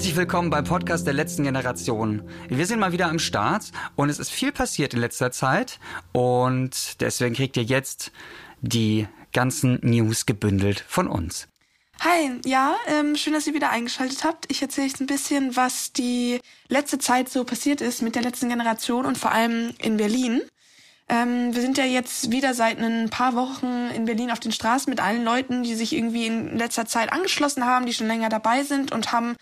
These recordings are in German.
Herzlich willkommen beim Podcast der letzten Generation. Wir sind mal wieder am Start und es ist viel passiert in letzter Zeit und deswegen kriegt ihr jetzt die ganzen News gebündelt von uns. Hi, ja, ähm, schön, dass ihr wieder eingeschaltet habt. Ich erzähle jetzt ein bisschen, was die letzte Zeit so passiert ist mit der letzten Generation und vor allem in Berlin. Ähm, wir sind ja jetzt wieder seit ein paar Wochen in Berlin auf den Straßen mit allen Leuten, die sich irgendwie in letzter Zeit angeschlossen haben, die schon länger dabei sind und haben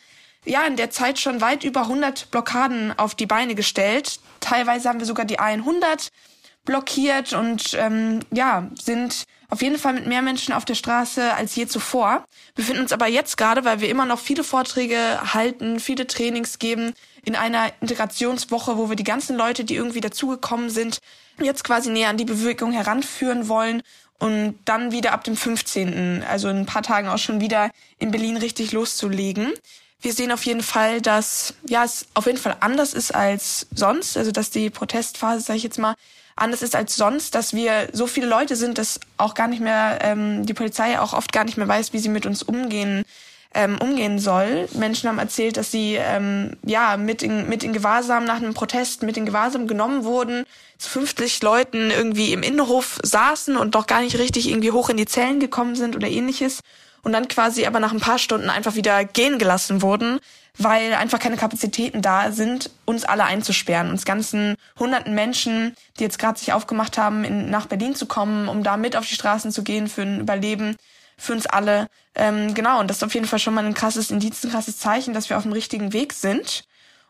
ja in der Zeit schon weit über 100 Blockaden auf die Beine gestellt. Teilweise haben wir sogar die 100 blockiert und ähm, ja sind auf jeden Fall mit mehr Menschen auf der Straße als je zuvor. Wir befinden uns aber jetzt gerade, weil wir immer noch viele Vorträge halten, viele Trainings geben, in einer Integrationswoche, wo wir die ganzen Leute, die irgendwie dazugekommen sind, jetzt quasi näher an die Bewegung heranführen wollen und dann wieder ab dem 15., also in ein paar Tagen auch schon wieder in Berlin richtig loszulegen. Wir sehen auf jeden Fall, dass ja es auf jeden Fall anders ist als sonst, also dass die Protestphase, sage ich jetzt mal, anders ist als sonst, dass wir so viele Leute sind, dass auch gar nicht mehr ähm, die Polizei auch oft gar nicht mehr weiß, wie sie mit uns umgehen ähm, umgehen soll. Menschen haben erzählt, dass sie ähm, ja mit in, mit in Gewahrsam nach einem Protest mit in Gewahrsam genommen wurden, zu 50 Leuten irgendwie im Innenhof saßen und doch gar nicht richtig irgendwie hoch in die Zellen gekommen sind oder ähnliches und dann quasi aber nach ein paar Stunden einfach wieder gehen gelassen wurden, weil einfach keine Kapazitäten da sind, uns alle einzusperren, uns ganzen hunderten Menschen, die jetzt gerade sich aufgemacht haben, in, nach Berlin zu kommen, um da mit auf die Straßen zu gehen für ein Überleben für uns alle. Ähm, genau, und das ist auf jeden Fall schon mal ein krasses Indiz, ein krasses Zeichen, dass wir auf dem richtigen Weg sind.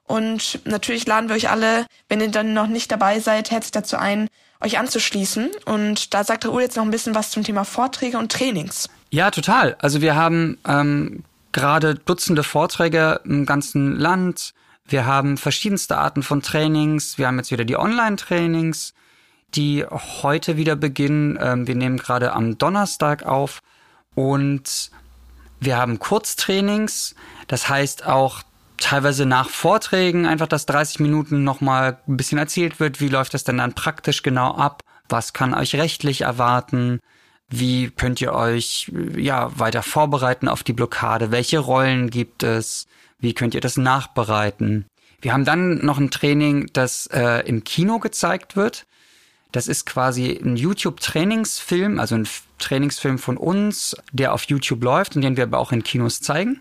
Und natürlich laden wir euch alle, wenn ihr dann noch nicht dabei seid, herzlich dazu ein, euch anzuschließen. Und da sagt Raoul jetzt noch ein bisschen was zum Thema Vorträge und Trainings. Ja, total. Also wir haben ähm, gerade Dutzende Vorträge im ganzen Land. Wir haben verschiedenste Arten von Trainings. Wir haben jetzt wieder die Online-Trainings, die heute wieder beginnen. Ähm, wir nehmen gerade am Donnerstag auf. Und wir haben Kurztrainings, das heißt auch teilweise nach Vorträgen einfach, dass 30 Minuten nochmal ein bisschen erzählt wird, wie läuft das denn dann praktisch genau ab, was kann euch rechtlich erwarten, wie könnt ihr euch ja weiter vorbereiten auf die Blockade, welche Rollen gibt es, wie könnt ihr das nachbereiten. Wir haben dann noch ein Training, das äh, im Kino gezeigt wird. Das ist quasi ein YouTube-Trainingsfilm, also ein Trainingsfilm von uns, der auf YouTube läuft und den wir aber auch in Kinos zeigen.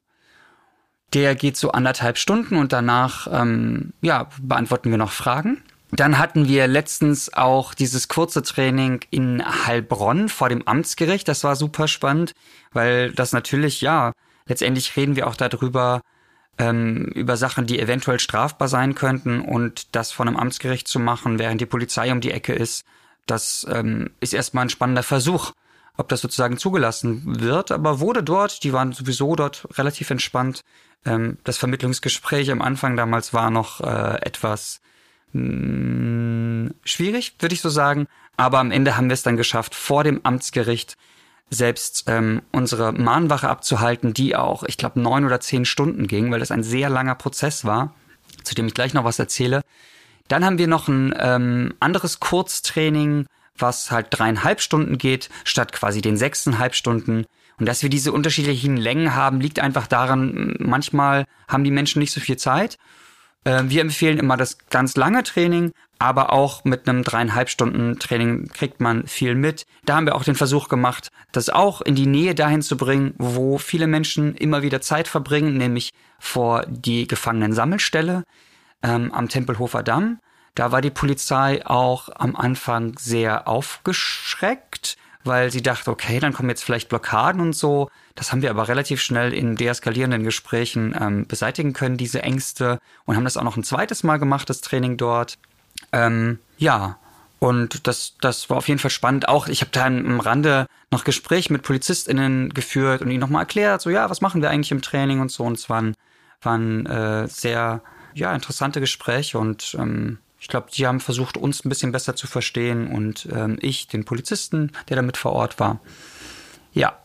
Der geht so anderthalb Stunden und danach ähm, ja, beantworten wir noch Fragen. Dann hatten wir letztens auch dieses kurze Training in Heilbronn vor dem Amtsgericht. Das war super spannend, weil das natürlich, ja, letztendlich reden wir auch darüber, ähm, über Sachen, die eventuell strafbar sein könnten und das von einem Amtsgericht zu machen, während die Polizei um die Ecke ist, das ähm, ist erstmal ein spannender Versuch, ob das sozusagen zugelassen wird, aber wurde dort, die waren sowieso dort relativ entspannt. Ähm, das Vermittlungsgespräch am Anfang damals war noch äh, etwas mh, mm, schwierig, würde ich so sagen, aber am Ende haben wir es dann geschafft, vor dem Amtsgericht selbst ähm, unsere Mahnwache abzuhalten, die auch, ich glaube, neun oder zehn Stunden ging, weil das ein sehr langer Prozess war, zu dem ich gleich noch was erzähle. Dann haben wir noch ein ähm, anderes Kurztraining, was halt dreieinhalb Stunden geht, statt quasi den sechseinhalb Stunden. Und dass wir diese unterschiedlichen Längen haben, liegt einfach daran, manchmal haben die Menschen nicht so viel Zeit. Äh, wir empfehlen immer das ganz lange Training, aber auch mit einem dreieinhalb Stunden Training kriegt man viel mit. Da haben wir auch den Versuch gemacht, das auch in die Nähe dahin zu bringen, wo viele Menschen immer wieder Zeit verbringen, nämlich vor die Gefangenensammelstelle ähm, am Tempelhofer Damm. Da war die Polizei auch am Anfang sehr aufgeschreckt, weil sie dachte, okay, dann kommen jetzt vielleicht Blockaden und so. Das haben wir aber relativ schnell in deeskalierenden Gesprächen ähm, beseitigen können, diese Ängste, und haben das auch noch ein zweites Mal gemacht, das Training dort. Ähm, ja, und das, das war auf jeden Fall spannend. Auch ich habe da am Rande noch Gespräche mit PolizistInnen geführt und ihnen nochmal erklärt, so ja, was machen wir eigentlich im Training und so. Und es waren, waren äh, sehr ja, interessante Gespräche und ähm, ich glaube, die haben versucht, uns ein bisschen besser zu verstehen und ähm, ich, den Polizisten, der damit vor Ort war. Ja.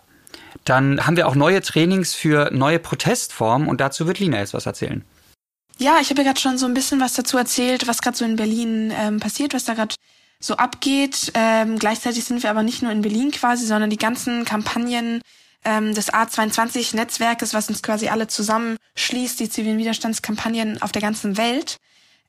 Dann haben wir auch neue Trainings für neue Protestformen und dazu wird Lina jetzt was erzählen. Ja, ich habe ja gerade schon so ein bisschen was dazu erzählt, was gerade so in Berlin ähm, passiert, was da gerade so abgeht. Ähm, gleichzeitig sind wir aber nicht nur in Berlin quasi, sondern die ganzen Kampagnen ähm, des A22-Netzwerkes, was uns quasi alle zusammenschließt, die zivilen Widerstandskampagnen auf der ganzen Welt.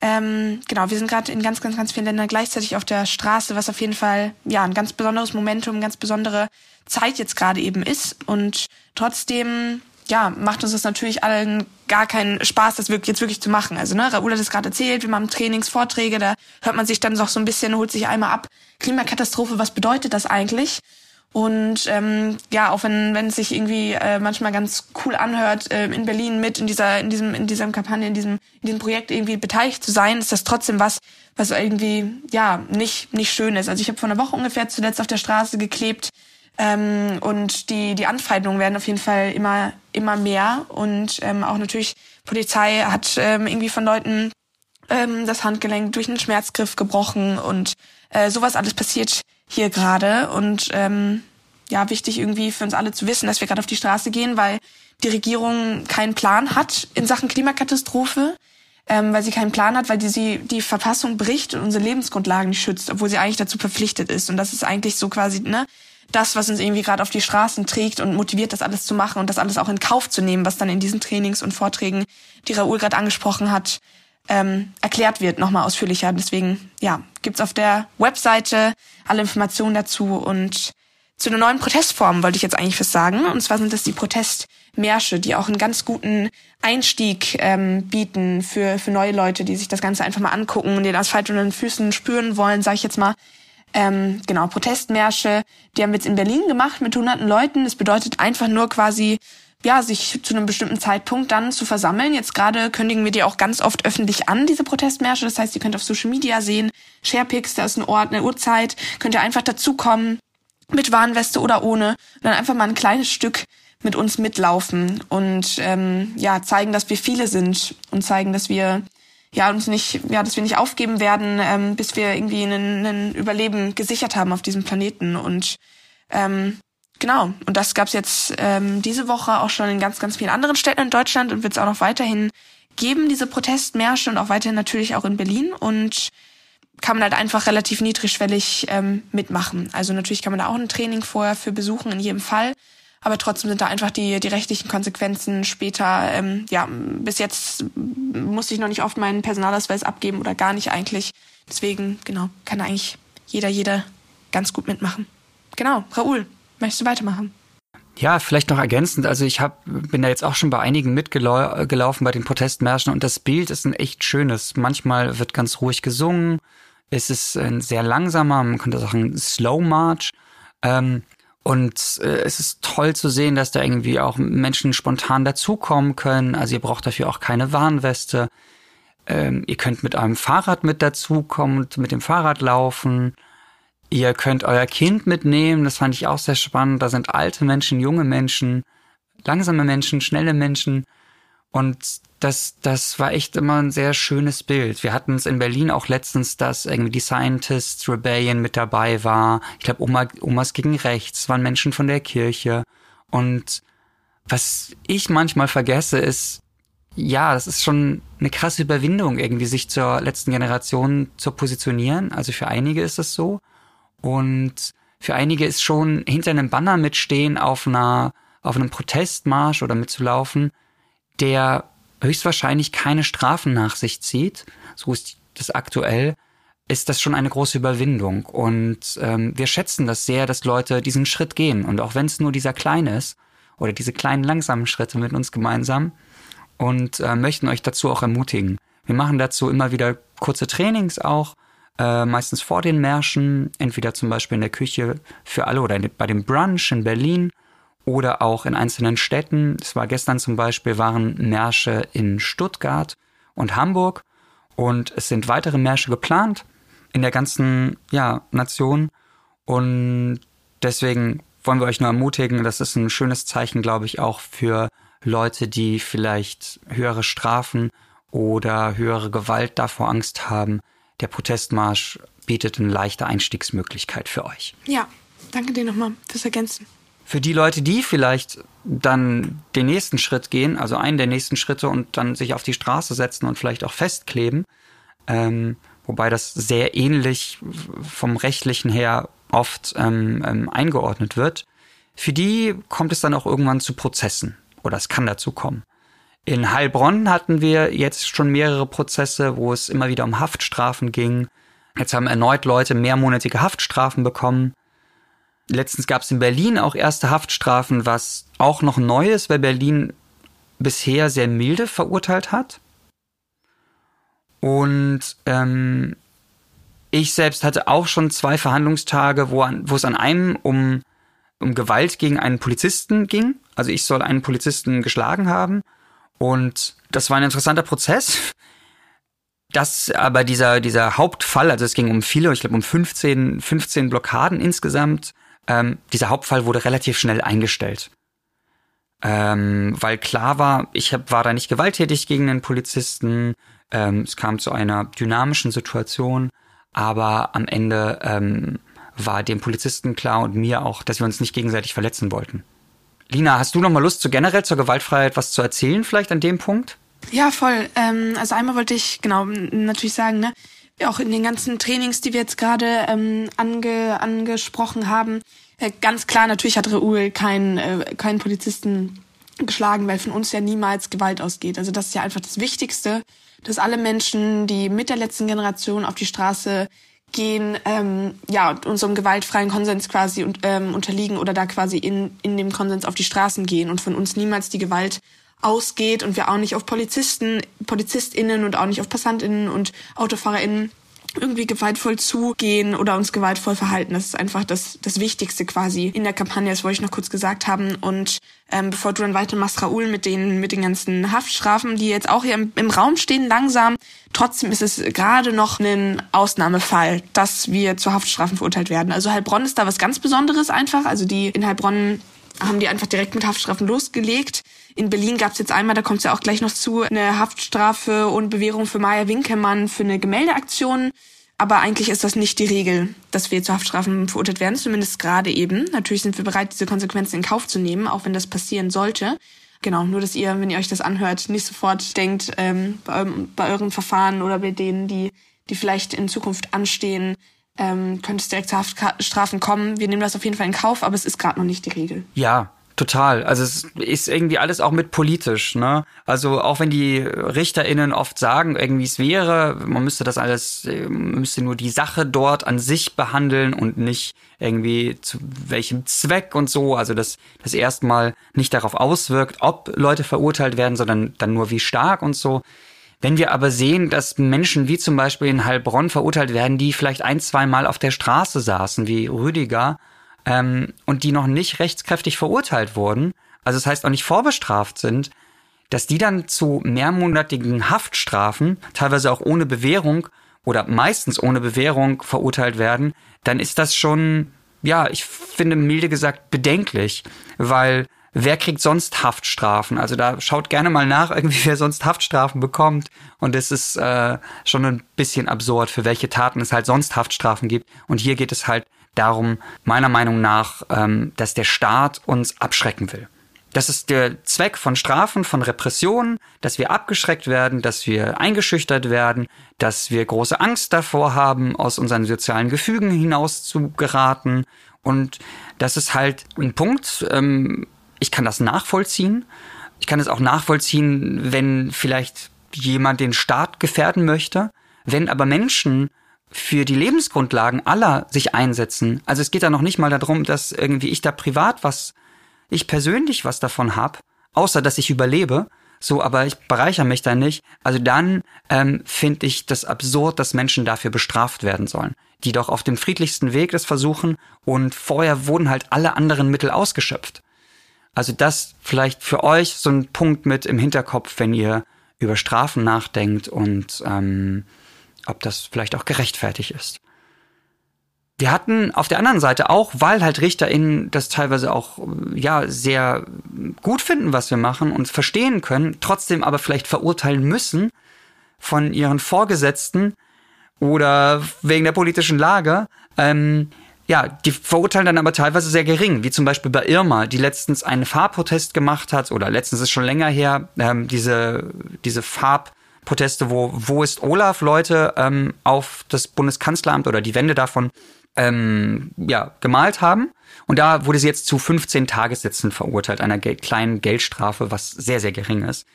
Ähm, genau, wir sind gerade in ganz, ganz, ganz vielen Ländern gleichzeitig auf der Straße, was auf jeden Fall ja ein ganz besonderes Momentum, ganz besondere Zeit jetzt gerade eben ist. Und trotzdem ja, macht uns das natürlich allen gar keinen Spaß, das wirklich, jetzt wirklich zu machen. Also, ne, Raoul hat es gerade erzählt, wir machen Trainings, Vorträge, da hört man sich dann noch so ein bisschen, holt sich einmal ab, Klimakatastrophe, was bedeutet das eigentlich? Und ähm, ja, auch wenn wenn es sich irgendwie äh, manchmal ganz cool anhört, äh, in Berlin mit in dieser in diesem in dieser Kampagne, in diesem in diesem Projekt irgendwie beteiligt zu sein, ist das trotzdem was, was irgendwie ja nicht nicht schön ist. Also ich habe vor einer Woche ungefähr zuletzt auf der Straße geklebt ähm, und die die Anfeindungen werden auf jeden Fall immer immer mehr und ähm, auch natürlich Polizei hat ähm, irgendwie von Leuten ähm, das Handgelenk durch einen Schmerzgriff gebrochen und äh, sowas alles passiert hier gerade und ähm, ja, wichtig irgendwie für uns alle zu wissen, dass wir gerade auf die Straße gehen, weil die Regierung keinen Plan hat in Sachen Klimakatastrophe, ähm, weil sie keinen Plan hat, weil die sie die Verfassung bricht und unsere Lebensgrundlagen schützt, obwohl sie eigentlich dazu verpflichtet ist. Und das ist eigentlich so quasi ne das, was uns irgendwie gerade auf die Straßen trägt und motiviert, das alles zu machen und das alles auch in Kauf zu nehmen, was dann in diesen Trainings und Vorträgen, die Raoul gerade angesprochen hat, ähm, erklärt wird, nochmal ausführlicher. Deswegen, ja, gibt's auf der Webseite alle Informationen dazu und zu einer neuen Protestform wollte ich jetzt eigentlich was sagen. Und zwar sind das die Protestmärsche, die auch einen ganz guten Einstieg ähm, bieten für, für neue Leute, die sich das Ganze einfach mal angucken und den Asphalt unter den Füßen spüren wollen, sage ich jetzt mal. Ähm, genau, Protestmärsche, die haben wir jetzt in Berlin gemacht mit hunderten Leuten. Das bedeutet einfach nur quasi ja, sich zu einem bestimmten Zeitpunkt dann zu versammeln. Jetzt gerade kündigen wir die auch ganz oft öffentlich an, diese Protestmärsche. Das heißt, ihr könnt auf Social Media sehen, Sharepics, da ist ein Ort, eine Uhrzeit, könnt ihr einfach dazukommen, mit Warnweste oder ohne, und dann einfach mal ein kleines Stück mit uns mitlaufen und ähm, ja, zeigen, dass wir viele sind und zeigen, dass wir ja uns nicht, ja, dass wir nicht aufgeben werden, ähm, bis wir irgendwie ein Überleben gesichert haben auf diesem Planeten. Und ähm, Genau. Und das gab's jetzt ähm, diese Woche auch schon in ganz, ganz vielen anderen Städten in Deutschland und wird es auch noch weiterhin geben, diese Protestmärsche und auch weiterhin natürlich auch in Berlin. Und kann man halt einfach relativ niedrigschwellig ähm, mitmachen. Also natürlich kann man da auch ein Training vorher für besuchen, in jedem Fall. Aber trotzdem sind da einfach die, die rechtlichen Konsequenzen später, ähm, ja, bis jetzt musste ich noch nicht oft meinen Personalausweis abgeben oder gar nicht eigentlich. Deswegen, genau, kann eigentlich jeder, jeder ganz gut mitmachen. Genau, Raoul, Möchtest du weitermachen? Ja, vielleicht noch ergänzend. Also ich hab, bin da jetzt auch schon bei einigen mitgelaufen bei den Protestmärschen und das Bild ist ein echt schönes. Manchmal wird ganz ruhig gesungen. Es ist ein sehr langsamer, man könnte sagen Slow March. Ähm, und äh, es ist toll zu sehen, dass da irgendwie auch Menschen spontan dazukommen können. Also ihr braucht dafür auch keine Warnweste. Ähm, ihr könnt mit einem Fahrrad mit dazukommen und mit dem Fahrrad laufen. Ihr könnt euer Kind mitnehmen, das fand ich auch sehr spannend. Da sind alte Menschen, junge Menschen, langsame Menschen, schnelle Menschen. Und das, das war echt immer ein sehr schönes Bild. Wir hatten es in Berlin auch letztens, dass irgendwie die Scientists Rebellion mit dabei war. Ich glaube, Oma, Omas gegen rechts waren Menschen von der Kirche. Und was ich manchmal vergesse, ist, ja, das ist schon eine krasse Überwindung, irgendwie sich zur letzten Generation zu positionieren. Also für einige ist es so. Und für einige ist schon hinter einem Banner mitstehen auf einer, auf einem Protestmarsch oder mitzulaufen, der höchstwahrscheinlich keine Strafen nach sich zieht, so ist das aktuell, ist das schon eine große Überwindung. Und ähm, wir schätzen das sehr, dass Leute diesen Schritt gehen. Und auch wenn es nur dieser kleine ist, oder diese kleinen langsamen Schritte mit uns gemeinsam, und äh, möchten euch dazu auch ermutigen. Wir machen dazu immer wieder kurze Trainings auch, äh, meistens vor den Märschen, entweder zum Beispiel in der Küche für alle oder bei dem Brunch in Berlin oder auch in einzelnen Städten. Es war gestern zum Beispiel, waren Märsche in Stuttgart und Hamburg und es sind weitere Märsche geplant in der ganzen ja, Nation und deswegen wollen wir euch nur ermutigen, das ist ein schönes Zeichen, glaube ich, auch für Leute, die vielleicht höhere Strafen oder höhere Gewalt davor Angst haben, der Protestmarsch bietet eine leichte Einstiegsmöglichkeit für euch. Ja, danke dir nochmal fürs Ergänzen. Für die Leute, die vielleicht dann den nächsten Schritt gehen, also einen der nächsten Schritte und dann sich auf die Straße setzen und vielleicht auch festkleben, ähm, wobei das sehr ähnlich vom rechtlichen her oft ähm, ähm, eingeordnet wird. für die kommt es dann auch irgendwann zu Prozessen oder es kann dazu kommen. In Heilbronn hatten wir jetzt schon mehrere Prozesse, wo es immer wieder um Haftstrafen ging. Jetzt haben erneut Leute mehrmonatige Haftstrafen bekommen. Letztens gab es in Berlin auch erste Haftstrafen, was auch noch neu ist, weil Berlin bisher sehr milde verurteilt hat. Und ähm, ich selbst hatte auch schon zwei Verhandlungstage, wo, an, wo es an einem um, um Gewalt gegen einen Polizisten ging. Also ich soll einen Polizisten geschlagen haben. Und das war ein interessanter Prozess. Das aber dieser, dieser Hauptfall, also es ging um viele, ich glaube um 15, 15 Blockaden insgesamt, ähm, dieser Hauptfall wurde relativ schnell eingestellt. Ähm, weil klar war, ich hab, war da nicht gewalttätig gegen den Polizisten, ähm, es kam zu einer dynamischen Situation, aber am Ende ähm, war dem Polizisten klar und mir auch, dass wir uns nicht gegenseitig verletzen wollten. Lina, hast du noch mal Lust, zu generell zur Gewaltfreiheit was zu erzählen, vielleicht an dem Punkt? Ja, voll. Ähm, also einmal wollte ich genau natürlich sagen, ne, auch in den ganzen Trainings, die wir jetzt gerade ähm, ange, angesprochen haben, äh, ganz klar, natürlich hat Raoul keinen äh, keinen Polizisten geschlagen, weil von uns ja niemals Gewalt ausgeht. Also das ist ja einfach das Wichtigste, dass alle Menschen, die mit der letzten Generation auf die Straße gehen, ähm, ja, unserem gewaltfreien Konsens quasi ähm, unterliegen oder da quasi in, in dem Konsens auf die Straßen gehen und von uns niemals die Gewalt ausgeht und wir auch nicht auf Polizisten, PolizistInnen und auch nicht auf PassantInnen und AutofahrerInnen irgendwie gewaltvoll zugehen oder uns gewaltvoll verhalten. Das ist einfach das, das Wichtigste quasi in der Kampagne, das wollte ich noch kurz gesagt haben. Und ähm, bevor du dann weitermachst, Raoul, mit den, mit den ganzen Haftstrafen, die jetzt auch hier im, im Raum stehen, langsam. Trotzdem ist es gerade noch ein Ausnahmefall, dass wir zu Haftstrafen verurteilt werden. Also Heilbronn ist da was ganz Besonderes einfach. Also die in Heilbronn haben die einfach direkt mit Haftstrafen losgelegt. In Berlin gab es jetzt einmal, da kommt es ja auch gleich noch zu, eine Haftstrafe und Bewährung für Maya Winkelmann für eine Gemäldeaktion. Aber eigentlich ist das nicht die Regel, dass wir zu Haftstrafen verurteilt werden, zumindest gerade eben. Natürlich sind wir bereit, diese Konsequenzen in Kauf zu nehmen, auch wenn das passieren sollte. Genau, nur dass ihr, wenn ihr euch das anhört, nicht sofort denkt, ähm, bei, bei euren Verfahren oder bei denen, die, die vielleicht in Zukunft anstehen, ähm, könnte es direkt zu Haftstrafen kommen. Wir nehmen das auf jeden Fall in Kauf, aber es ist gerade noch nicht die Regel. Ja, Total. Also es ist irgendwie alles auch mit politisch, ne? Also auch wenn die RichterInnen oft sagen, irgendwie es wäre, man müsste das alles, man müsste nur die Sache dort an sich behandeln und nicht irgendwie zu welchem Zweck und so. Also dass das erstmal nicht darauf auswirkt, ob Leute verurteilt werden, sondern dann nur wie stark und so. Wenn wir aber sehen, dass Menschen wie zum Beispiel in Heilbronn verurteilt werden, die vielleicht ein, zwei Mal auf der Straße saßen, wie Rüdiger, ähm, und die noch nicht rechtskräftig verurteilt wurden, also das heißt auch nicht vorbestraft sind, dass die dann zu mehrmonatigen Haftstrafen, teilweise auch ohne Bewährung oder meistens ohne Bewährung verurteilt werden, dann ist das schon, ja, ich finde milde gesagt bedenklich, weil wer kriegt sonst Haftstrafen? Also da schaut gerne mal nach, irgendwie wer sonst Haftstrafen bekommt. Und es ist äh, schon ein bisschen absurd, für welche Taten es halt sonst Haftstrafen gibt. Und hier geht es halt darum, meiner Meinung nach, ähm, dass der Staat uns abschrecken will. Das ist der Zweck von Strafen, von Repressionen, dass wir abgeschreckt werden, dass wir eingeschüchtert werden, dass wir große Angst davor haben, aus unseren sozialen Gefügen hinaus zu geraten. Und das ist halt ein Punkt, ähm, ich kann das nachvollziehen. Ich kann es auch nachvollziehen, wenn vielleicht jemand den Staat gefährden möchte. Wenn aber Menschen für die Lebensgrundlagen aller sich einsetzen, also es geht da noch nicht mal darum, dass irgendwie ich da privat was, ich persönlich was davon hab, außer dass ich überlebe, so, aber ich bereichere mich da nicht. Also dann ähm, finde ich das absurd, dass Menschen dafür bestraft werden sollen, die doch auf dem friedlichsten Weg das versuchen und vorher wurden halt alle anderen Mittel ausgeschöpft. Also das vielleicht für euch so ein Punkt mit im Hinterkopf, wenn ihr über Strafen nachdenkt und ähm, ob das vielleicht auch gerechtfertigt ist. Wir hatten auf der anderen Seite auch, weil halt RichterInnen das teilweise auch ja sehr gut finden, was wir machen und verstehen können, trotzdem aber vielleicht verurteilen müssen von ihren Vorgesetzten oder wegen der politischen Lage, ähm, ja, die verurteilen dann aber teilweise sehr gering, wie zum Beispiel bei Irma, die letztens einen Farbprotest gemacht hat, oder letztens ist schon länger her, ähm, diese, diese Farb, Proteste, wo Wo ist Olaf Leute ähm, auf das Bundeskanzleramt oder die Wände davon ähm, ja, gemalt haben. Und da wurde sie jetzt zu 15 Tagessätzen verurteilt, einer Geld kleinen Geldstrafe, was sehr, sehr gering ist.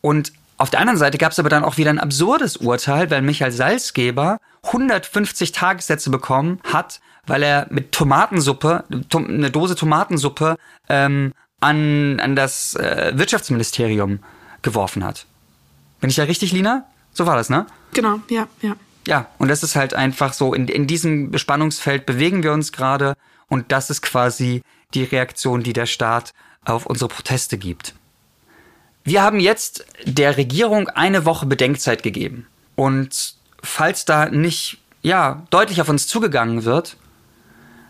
Und auf der anderen Seite gab es aber dann auch wieder ein absurdes Urteil, weil Michael Salzgeber 150 Tagessätze bekommen hat, weil er mit Tomatensuppe, eine Dose Tomatensuppe ähm, an, an das äh, Wirtschaftsministerium geworfen hat. Bin ich ja richtig, Lina? So war das, ne? Genau, ja, ja. Ja, und das ist halt einfach so, in, in diesem Spannungsfeld bewegen wir uns gerade und das ist quasi die Reaktion, die der Staat auf unsere Proteste gibt. Wir haben jetzt der Regierung eine Woche Bedenkzeit gegeben. Und falls da nicht, ja, deutlich auf uns zugegangen wird,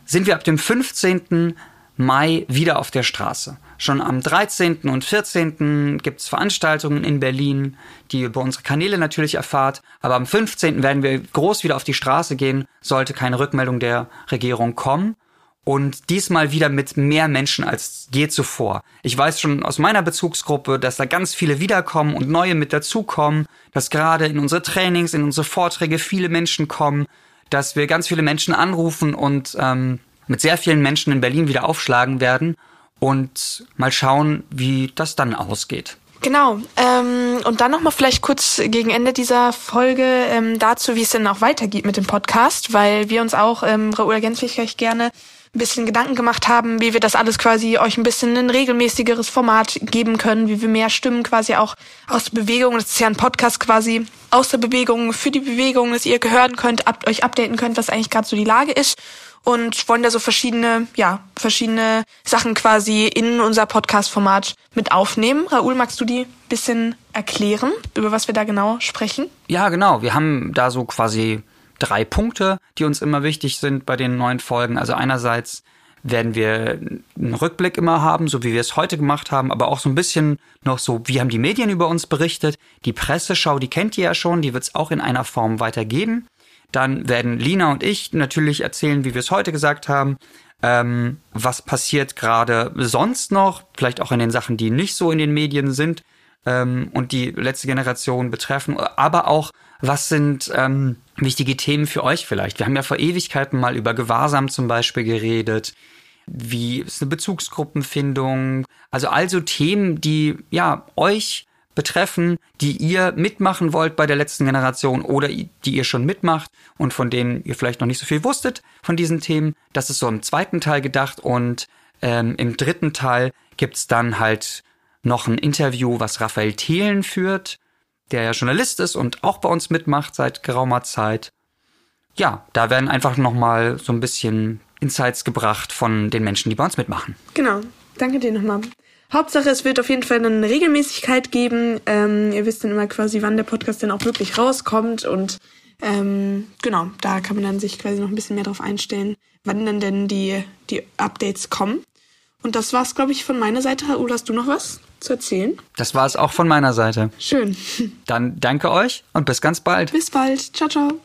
sind wir ab dem 15. Mai wieder auf der Straße. Schon am 13. und 14. gibt es Veranstaltungen in Berlin, die über unsere Kanäle natürlich erfahrt. Aber am 15. werden wir groß wieder auf die Straße gehen, sollte keine Rückmeldung der Regierung kommen. Und diesmal wieder mit mehr Menschen als je zuvor. Ich weiß schon aus meiner Bezugsgruppe, dass da ganz viele wiederkommen und neue mit dazukommen, dass gerade in unsere Trainings, in unsere Vorträge viele Menschen kommen, dass wir ganz viele Menschen anrufen und ähm, mit sehr vielen Menschen in Berlin wieder aufschlagen werden und mal schauen, wie das dann ausgeht. Genau. Ähm, und dann nochmal vielleicht kurz gegen Ende dieser Folge ähm, dazu, wie es denn auch weitergeht mit dem Podcast, weil wir uns auch, ähm, Raoul ergänzt gleich gerne, ein bisschen Gedanken gemacht haben, wie wir das alles quasi euch ein bisschen ein regelmäßigeres Format geben können, wie wir mehr Stimmen quasi auch aus der Bewegung, das ist ja ein Podcast quasi aus der Bewegung, für die Bewegung, dass ihr hören könnt, ab, euch updaten könnt, was eigentlich gerade so die Lage ist und wollen da so verschiedene, ja, verschiedene Sachen quasi in unser Podcast-Format mit aufnehmen. Raoul, magst du die bisschen erklären, über was wir da genau sprechen? Ja, genau. Wir haben da so quasi drei Punkte, die uns immer wichtig sind bei den neuen Folgen. Also einerseits werden wir einen Rückblick immer haben, so wie wir es heute gemacht haben, aber auch so ein bisschen noch so, wie haben die Medien über uns berichtet. Die Presseschau, die kennt ihr ja schon, die wird es auch in einer Form weitergeben. Dann werden Lina und ich natürlich erzählen, wie wir es heute gesagt haben, ähm, was passiert gerade sonst noch, vielleicht auch in den Sachen, die nicht so in den Medien sind ähm, und die letzte Generation betreffen, aber auch, was sind ähm, wichtige Themen für euch vielleicht. Wir haben ja vor Ewigkeiten mal über Gewahrsam zum Beispiel geredet. Wie ist eine Bezugsgruppenfindung? Also also Themen, die ja euch betreffen, die ihr mitmachen wollt bei der letzten Generation oder die ihr schon mitmacht und von denen ihr vielleicht noch nicht so viel wusstet von diesen Themen. Das ist so im zweiten Teil gedacht und ähm, im dritten Teil gibt's dann halt noch ein Interview, was Raphael Thelen führt, der ja Journalist ist und auch bei uns mitmacht seit geraumer Zeit. Ja, da werden einfach nochmal so ein bisschen Insights gebracht von den Menschen, die bei uns mitmachen. Genau. Danke dir nochmal. Hauptsache, es wird auf jeden Fall eine Regelmäßigkeit geben. Ähm, ihr wisst dann immer quasi, wann der Podcast dann auch wirklich rauskommt. Und ähm, genau, da kann man dann sich quasi noch ein bisschen mehr drauf einstellen, wann dann denn die, die Updates kommen. Und das war's, glaube ich, von meiner Seite. Raoul, hast du noch was zu erzählen? Das war es auch von meiner Seite. Schön. Dann danke euch und bis ganz bald. Bis bald. Ciao, ciao.